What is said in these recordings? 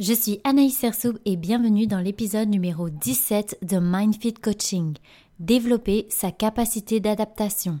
Je suis Anaïs Sersoub et bienvenue dans l'épisode numéro 17 de MindFit Coaching. Développer sa capacité d'adaptation.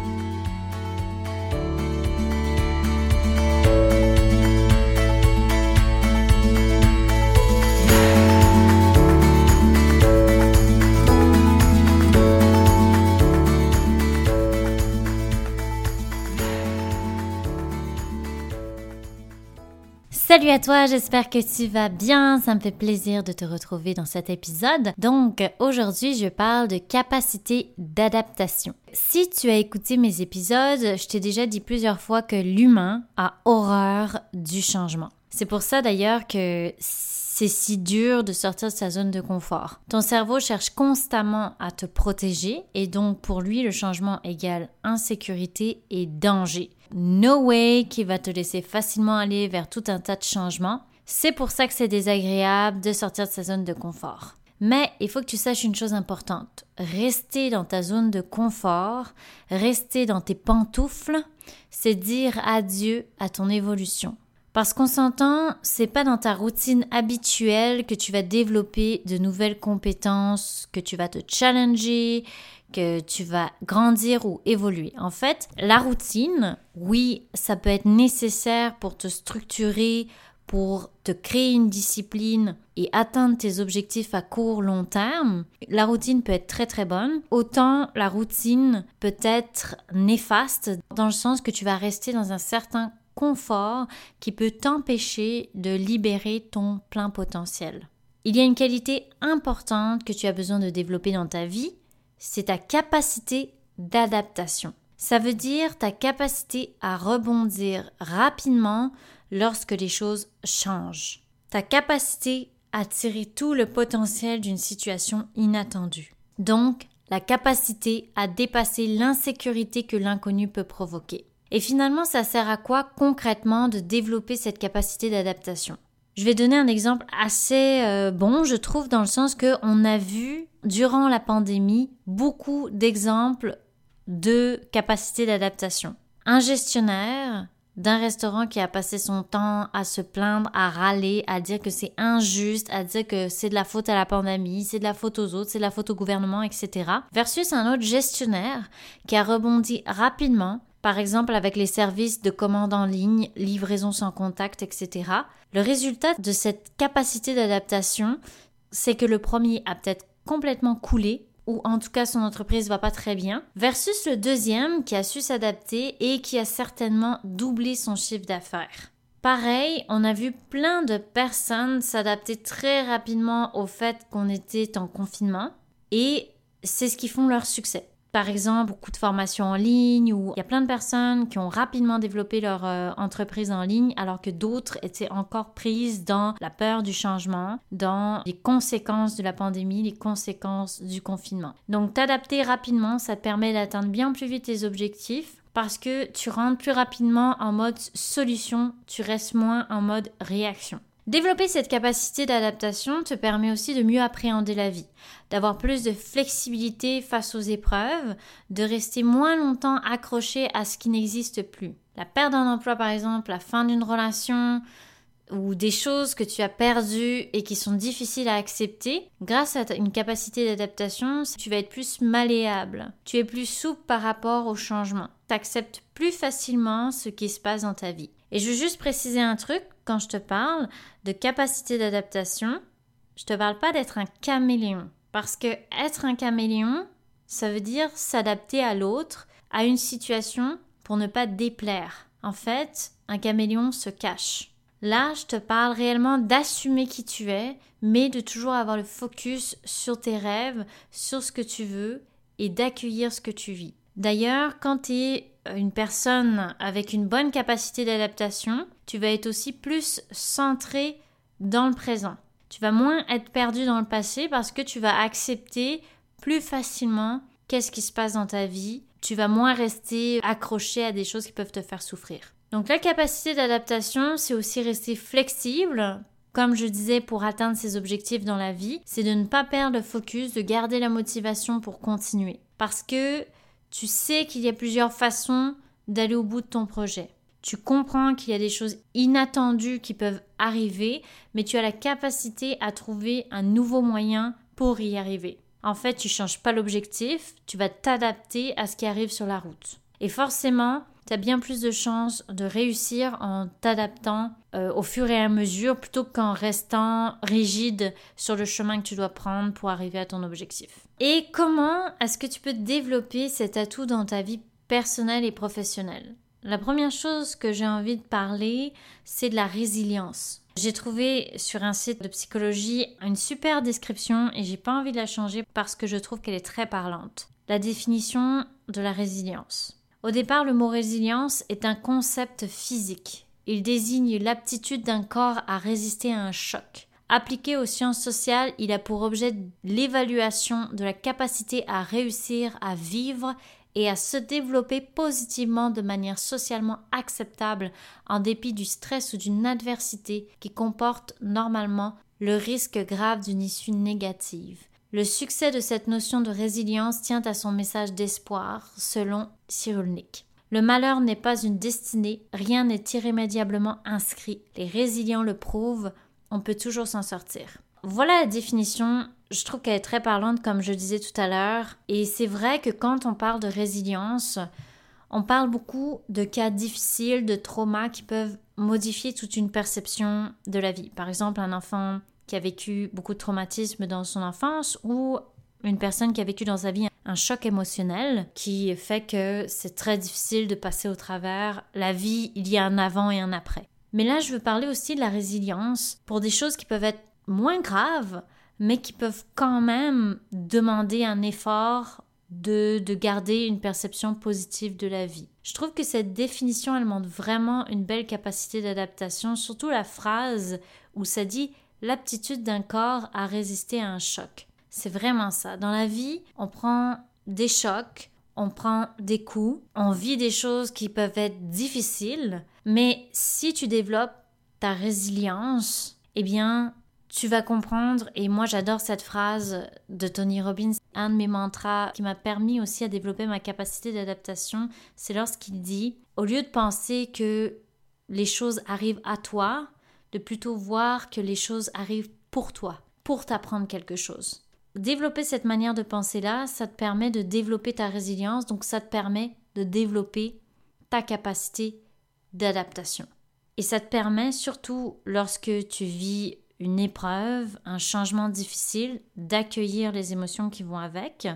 Salut à toi, j'espère que tu vas bien. Ça me fait plaisir de te retrouver dans cet épisode. Donc, aujourd'hui, je parle de capacité d'adaptation. Si tu as écouté mes épisodes, je t'ai déjà dit plusieurs fois que l'humain a horreur du changement. C'est pour ça d'ailleurs que c'est si dur de sortir de sa zone de confort. Ton cerveau cherche constamment à te protéger et donc pour lui le changement égale insécurité et danger no way qui va te laisser facilement aller vers tout un tas de changements. C'est pour ça que c'est désagréable de sortir de sa zone de confort. Mais il faut que tu saches une chose importante. Rester dans ta zone de confort, rester dans tes pantoufles, c'est dire adieu à ton évolution. Parce qu'on s'entend, c'est pas dans ta routine habituelle que tu vas développer de nouvelles compétences, que tu vas te challenger, que tu vas grandir ou évoluer. En fait, la routine, oui, ça peut être nécessaire pour te structurer, pour te créer une discipline et atteindre tes objectifs à court long terme, la routine peut être très très bonne. Autant la routine peut être néfaste dans le sens que tu vas rester dans un certain confort qui peut t'empêcher de libérer ton plein potentiel. Il y a une qualité importante que tu as besoin de développer dans ta vie c'est ta capacité d'adaptation. Ça veut dire ta capacité à rebondir rapidement lorsque les choses changent. Ta capacité à tirer tout le potentiel d'une situation inattendue. Donc, la capacité à dépasser l'insécurité que l'inconnu peut provoquer. Et finalement, ça sert à quoi concrètement de développer cette capacité d'adaptation? Je vais donner un exemple assez euh, bon, je trouve, dans le sens que on a vu durant la pandémie beaucoup d'exemples de capacité d'adaptation. Un gestionnaire d'un restaurant qui a passé son temps à se plaindre, à râler, à dire que c'est injuste, à dire que c'est de la faute à la pandémie, c'est de la faute aux autres, c'est de la faute au gouvernement, etc. Versus un autre gestionnaire qui a rebondi rapidement, par exemple avec les services de commande en ligne, livraison sans contact, etc. Le résultat de cette capacité d'adaptation, c'est que le premier a peut-être complètement coulé ou en tout cas son entreprise va pas très bien, versus le deuxième qui a su s'adapter et qui a certainement doublé son chiffre d'affaires. Pareil, on a vu plein de personnes s'adapter très rapidement au fait qu'on était en confinement et c'est ce qui font leur succès par exemple, beaucoup de formations en ligne, où il y a plein de personnes qui ont rapidement développé leur euh, entreprise en ligne, alors que d'autres étaient encore prises dans la peur du changement, dans les conséquences de la pandémie, les conséquences du confinement. Donc, t'adapter rapidement, ça te permet d'atteindre bien plus vite tes objectifs parce que tu rentres plus rapidement en mode solution, tu restes moins en mode réaction. Développer cette capacité d'adaptation te permet aussi de mieux appréhender la vie, d'avoir plus de flexibilité face aux épreuves, de rester moins longtemps accroché à ce qui n'existe plus. La perte d'un emploi par exemple, la fin d'une relation ou des choses que tu as perdues et qui sont difficiles à accepter, grâce à une capacité d'adaptation, tu vas être plus malléable, tu es plus souple par rapport au changement, tu acceptes plus facilement ce qui se passe dans ta vie. Et je veux juste préciser un truc, quand je te parle de capacité d'adaptation, je te parle pas d'être un caméléon. Parce que être un caméléon, ça veut dire s'adapter à l'autre, à une situation pour ne pas déplaire. En fait, un caméléon se cache. Là, je te parle réellement d'assumer qui tu es, mais de toujours avoir le focus sur tes rêves, sur ce que tu veux et d'accueillir ce que tu vis. D'ailleurs, quand tu es une personne avec une bonne capacité d'adaptation, tu vas être aussi plus centré dans le présent. Tu vas moins être perdu dans le passé parce que tu vas accepter plus facilement qu'est-ce qui se passe dans ta vie. Tu vas moins rester accroché à des choses qui peuvent te faire souffrir. Donc la capacité d'adaptation, c'est aussi rester flexible. Comme je disais, pour atteindre ses objectifs dans la vie, c'est de ne pas perdre le focus, de garder la motivation pour continuer. Parce que tu sais qu'il y a plusieurs façons d'aller au bout de ton projet. Tu comprends qu'il y a des choses inattendues qui peuvent arriver, mais tu as la capacité à trouver un nouveau moyen pour y arriver. En fait, tu changes pas l'objectif, tu vas t'adapter à ce qui arrive sur la route. Et forcément, tu as bien plus de chances de réussir en t'adaptant euh, au fur et à mesure plutôt qu'en restant rigide sur le chemin que tu dois prendre pour arriver à ton objectif. Et comment est-ce que tu peux développer cet atout dans ta vie personnelle et professionnelle? La première chose que j'ai envie de parler, c'est de la résilience. J'ai trouvé sur un site de psychologie une super description et j'ai pas envie de la changer parce que je trouve qu'elle est très parlante. La définition de la résilience. Au départ, le mot résilience est un concept physique. Il désigne l'aptitude d'un corps à résister à un choc. Appliqué aux sciences sociales, il a pour objet l'évaluation de la capacité à réussir à vivre et à se développer positivement de manière socialement acceptable en dépit du stress ou d'une adversité qui comporte normalement le risque grave d'une issue négative. Le succès de cette notion de résilience tient à son message d'espoir, selon Cyrulnik. Le malheur n'est pas une destinée, rien n'est irrémédiablement inscrit. Les résilients le prouvent, on peut toujours s'en sortir. Voilà la définition, je trouve qu'elle est très parlante comme je disais tout à l'heure, et c'est vrai que quand on parle de résilience, on parle beaucoup de cas difficiles, de traumas qui peuvent modifier toute une perception de la vie. Par exemple, un enfant qui a vécu beaucoup de traumatismes dans son enfance ou une personne qui a vécu dans sa vie un choc émotionnel qui fait que c'est très difficile de passer au travers la vie, il y a un avant et un après. Mais là, je veux parler aussi de la résilience pour des choses qui peuvent être moins graves, mais qui peuvent quand même demander un effort de, de garder une perception positive de la vie. Je trouve que cette définition, elle montre vraiment une belle capacité d'adaptation, surtout la phrase où ça dit l'aptitude d'un corps à résister à un choc. C'est vraiment ça. Dans la vie, on prend des chocs, on prend des coups, on vit des choses qui peuvent être difficiles, mais si tu développes ta résilience, eh bien, tu vas comprendre, et moi j'adore cette phrase de Tony Robbins, un de mes mantras qui m'a permis aussi à développer ma capacité d'adaptation, c'est lorsqu'il dit, au lieu de penser que les choses arrivent à toi, de plutôt voir que les choses arrivent pour toi, pour t'apprendre quelque chose. Développer cette manière de penser-là, ça te permet de développer ta résilience, donc ça te permet de développer ta capacité d'adaptation. Et ça te permet surtout lorsque tu vis une épreuve, un changement difficile, d'accueillir les émotions qui vont avec,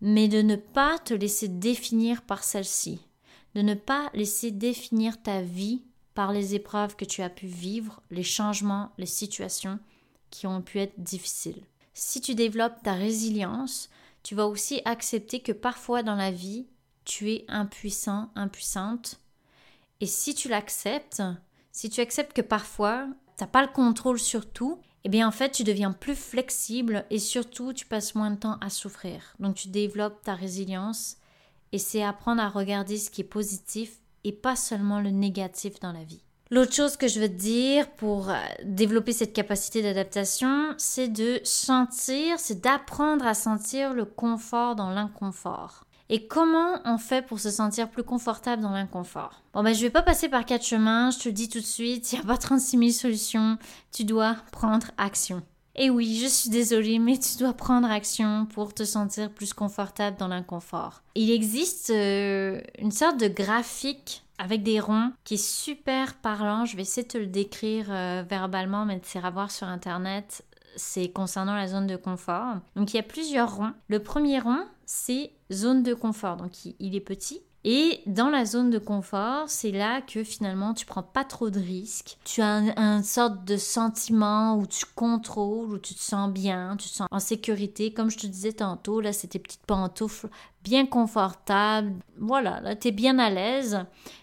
mais de ne pas te laisser définir par celle-ci, de ne pas laisser définir ta vie par les épreuves que tu as pu vivre, les changements, les situations qui ont pu être difficiles. Si tu développes ta résilience, tu vas aussi accepter que parfois dans la vie, tu es impuissant, impuissante. Et si tu l'acceptes, si tu acceptes que parfois, tu n'as pas le contrôle sur tout, eh bien en fait, tu deviens plus flexible et surtout, tu passes moins de temps à souffrir. Donc tu développes ta résilience et c'est apprendre à regarder ce qui est positif et pas seulement le négatif dans la vie. L'autre chose que je veux te dire pour euh, développer cette capacité d'adaptation, c'est de sentir, c'est d'apprendre à sentir le confort dans l'inconfort. Et comment on fait pour se sentir plus confortable dans l'inconfort? Bon ben je vais pas passer par quatre chemins, je te le dis tout de suite, il n'y a pas 36 000 solutions, tu dois prendre action. Et oui, je suis désolée, mais tu dois prendre action pour te sentir plus confortable dans l'inconfort. Il existe euh, une sorte de graphique avec des ronds qui est super parlant. Je vais essayer de te le décrire euh, verbalement, mais c'est à voir sur internet. C'est concernant la zone de confort. Donc il y a plusieurs ronds. Le premier rond, c'est zone de confort. Donc il est petit et dans la zone de confort, c'est là que finalement tu prends pas trop de risques. Tu as un, sorte de sentiment où tu contrôles, où tu te sens bien, tu te sens en sécurité. Comme je te disais tantôt, là, c'est tes petites pantoufles bien confortables. Voilà, là, tu es bien à l'aise.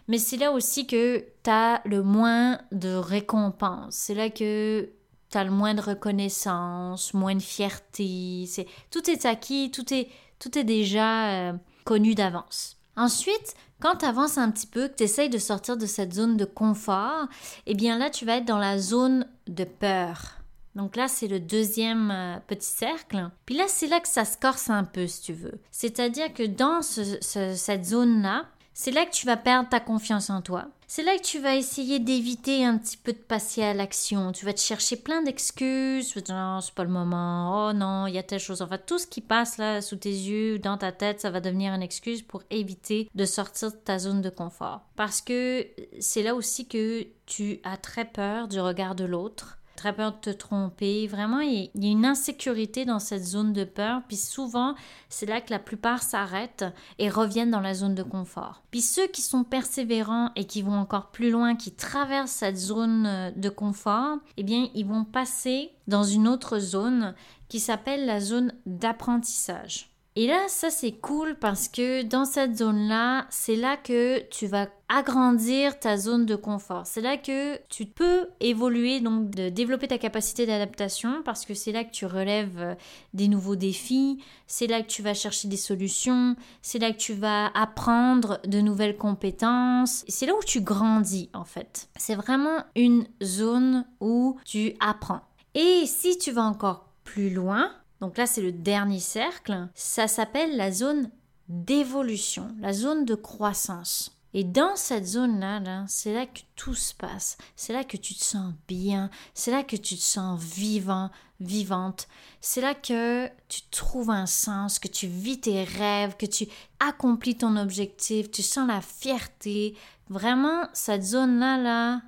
Mais c'est là aussi que tu as le moins de récompense. C'est là que tu as le moins de reconnaissance, moins de fierté. C'est, tout est acquis, tout est, tout est déjà euh, connu d'avance. Ensuite, quand tu avances un petit peu, que tu essayes de sortir de cette zone de confort, eh bien là, tu vas être dans la zone de peur. Donc là, c'est le deuxième euh, petit cercle. Puis là, c'est là que ça se corse un peu, si tu veux. C'est-à-dire que dans cette zone-là, c'est là que tu vas perdre ta confiance en toi. C'est là que tu vas essayer d'éviter un petit peu de passer à l'action. Tu vas te chercher plein d'excuses. Tu vas te dire, non, c'est pas le moment. Oh non, il y a telle chose. Enfin, tout ce qui passe là sous tes yeux, dans ta tête, ça va devenir une excuse pour éviter de sortir de ta zone de confort. Parce que c'est là aussi que tu as très peur du regard de l'autre très peur de te tromper. Vraiment, il y a une insécurité dans cette zone de peur. Puis souvent, c'est là que la plupart s'arrêtent et reviennent dans la zone de confort. Puis ceux qui sont persévérants et qui vont encore plus loin, qui traversent cette zone euh, de confort, eh bien, ils vont passer dans une autre zone qui s'appelle la zone d'apprentissage. Et là, ça c'est cool parce que dans cette zone-là, c'est là que tu vas agrandir ta zone de confort. C'est là que tu peux évoluer, donc de développer ta capacité d'adaptation parce que c'est là que tu relèves euh, des nouveaux défis, c'est là que tu vas chercher des solutions, c'est là que tu vas apprendre de nouvelles compétences. C'est là où tu grandis en fait. C'est vraiment une zone où tu apprends. Et si tu vas encore plus loin, donc là c'est le dernier cercle, ça s'appelle la zone d'évolution, la zone de croissance. Et dans cette zone-là, c'est là que tout se passe. C'est là que tu te sens bien. C'est là que tu te sens vivant, vivante. C'est là que tu trouves un sens, que tu vis tes rêves, que tu accomplis ton objectif. Tu sens la fierté. Vraiment, cette zone-là, là,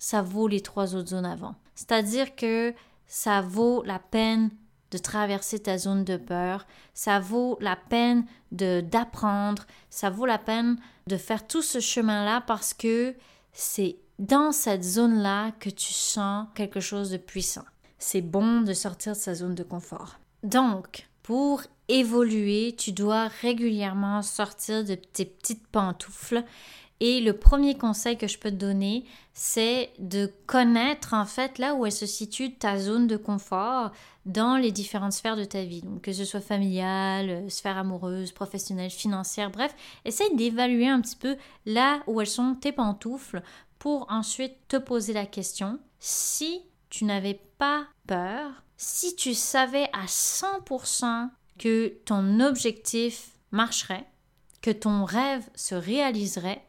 ça vaut les trois autres zones avant. C'est-à-dire que ça vaut la peine de traverser ta zone de peur, ça vaut la peine de d'apprendre, ça vaut la peine de faire tout ce chemin-là parce que c'est dans cette zone-là que tu sens quelque chose de puissant. C'est bon de sortir de sa zone de confort. Donc, pour évoluer, tu dois régulièrement sortir de tes petites pantoufles et le premier conseil que je peux te donner, c'est de connaître en fait là où elle se situe ta zone de confort dans les différentes sphères de ta vie. Donc que ce soit familiale, euh, sphère amoureuse, professionnelle, financière, bref, essaye d'évaluer un petit peu là où elles sont tes pantoufles pour ensuite te poser la question si tu n'avais pas peur, si tu savais à 100% que ton objectif marcherait, que ton rêve se réaliserait,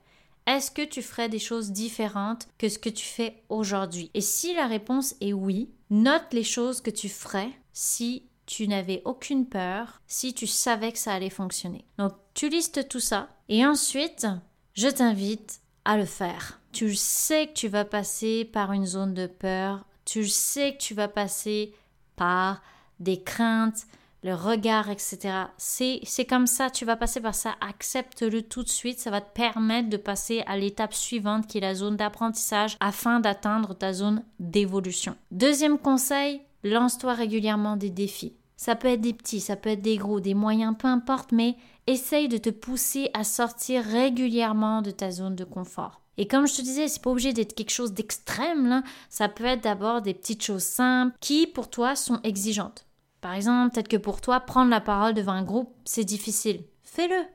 est-ce que tu ferais des choses différentes que ce que tu fais aujourd'hui? Et si la réponse est oui, note les choses que tu ferais si tu n'avais aucune peur, si tu savais que ça allait fonctionner. Donc tu listes tout ça et ensuite, je t'invite à le faire. Tu sais que tu vas passer par une zone de peur, tu sais que tu vas passer par des craintes, le regard, etc. C'est, comme ça, tu vas passer par ça, accepte-le tout de suite, ça va te permettre de passer à l'étape suivante qui est la zone d'apprentissage afin d'atteindre ta zone d'évolution. Deuxième conseil, lance-toi régulièrement des défis. Ça peut être des petits, ça peut être des gros, des moyens, peu importe, mais essaye de te pousser à sortir régulièrement de ta zone de confort. Et comme je te disais, c'est pas obligé d'être quelque chose d'extrême. Ça peut être d'abord des petites choses simples qui, pour toi, sont exigeantes. Par exemple, peut-être que pour toi, prendre la parole devant un groupe, c'est difficile. Fais-le.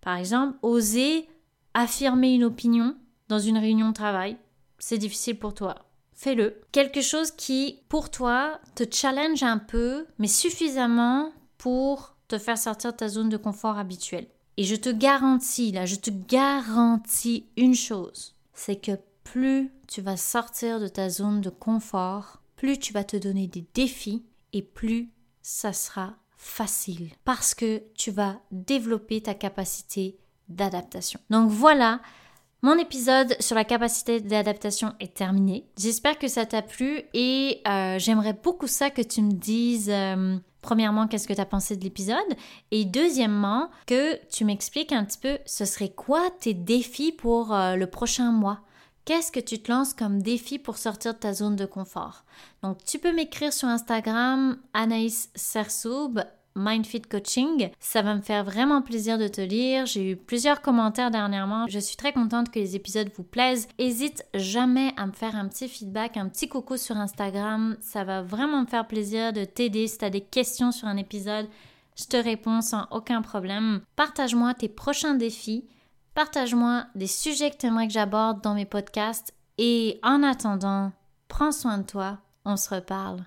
Par exemple, oser affirmer une opinion dans une réunion de travail, c'est difficile pour toi. Fais-le. Quelque chose qui, pour toi, te challenge un peu, mais suffisamment pour te faire sortir de ta zone de confort habituelle. Et je te garantis, là, je te garantis une chose, c'est que plus tu vas sortir de ta zone de confort, plus tu vas te donner des défis et plus ça sera facile parce que tu vas développer ta capacité d'adaptation. Donc voilà, mon épisode sur la capacité d'adaptation est terminé. J'espère que ça t'a plu et euh, j'aimerais beaucoup ça que tu me dises euh, premièrement qu'est-ce que tu as pensé de l'épisode et deuxièmement que tu m'expliques un petit peu ce serait quoi tes défis pour euh, le prochain mois. Qu'est-ce que tu te lances comme défi pour sortir de ta zone de confort? Donc, tu peux m'écrire sur Instagram Anaïs Sersoub Mindfit Coaching. Ça va me faire vraiment plaisir de te lire. J'ai eu plusieurs commentaires dernièrement. Je suis très contente que les épisodes vous plaisent. Hésite jamais à me faire un petit feedback, un petit coucou sur Instagram. Ça va vraiment me faire plaisir de t'aider si tu as des questions sur un épisode. Je te réponds sans aucun problème. Partage-moi tes prochains défis. Partage-moi des sujets que tu aimerais que j'aborde dans mes podcasts. Et en attendant, prends soin de toi. On se reparle.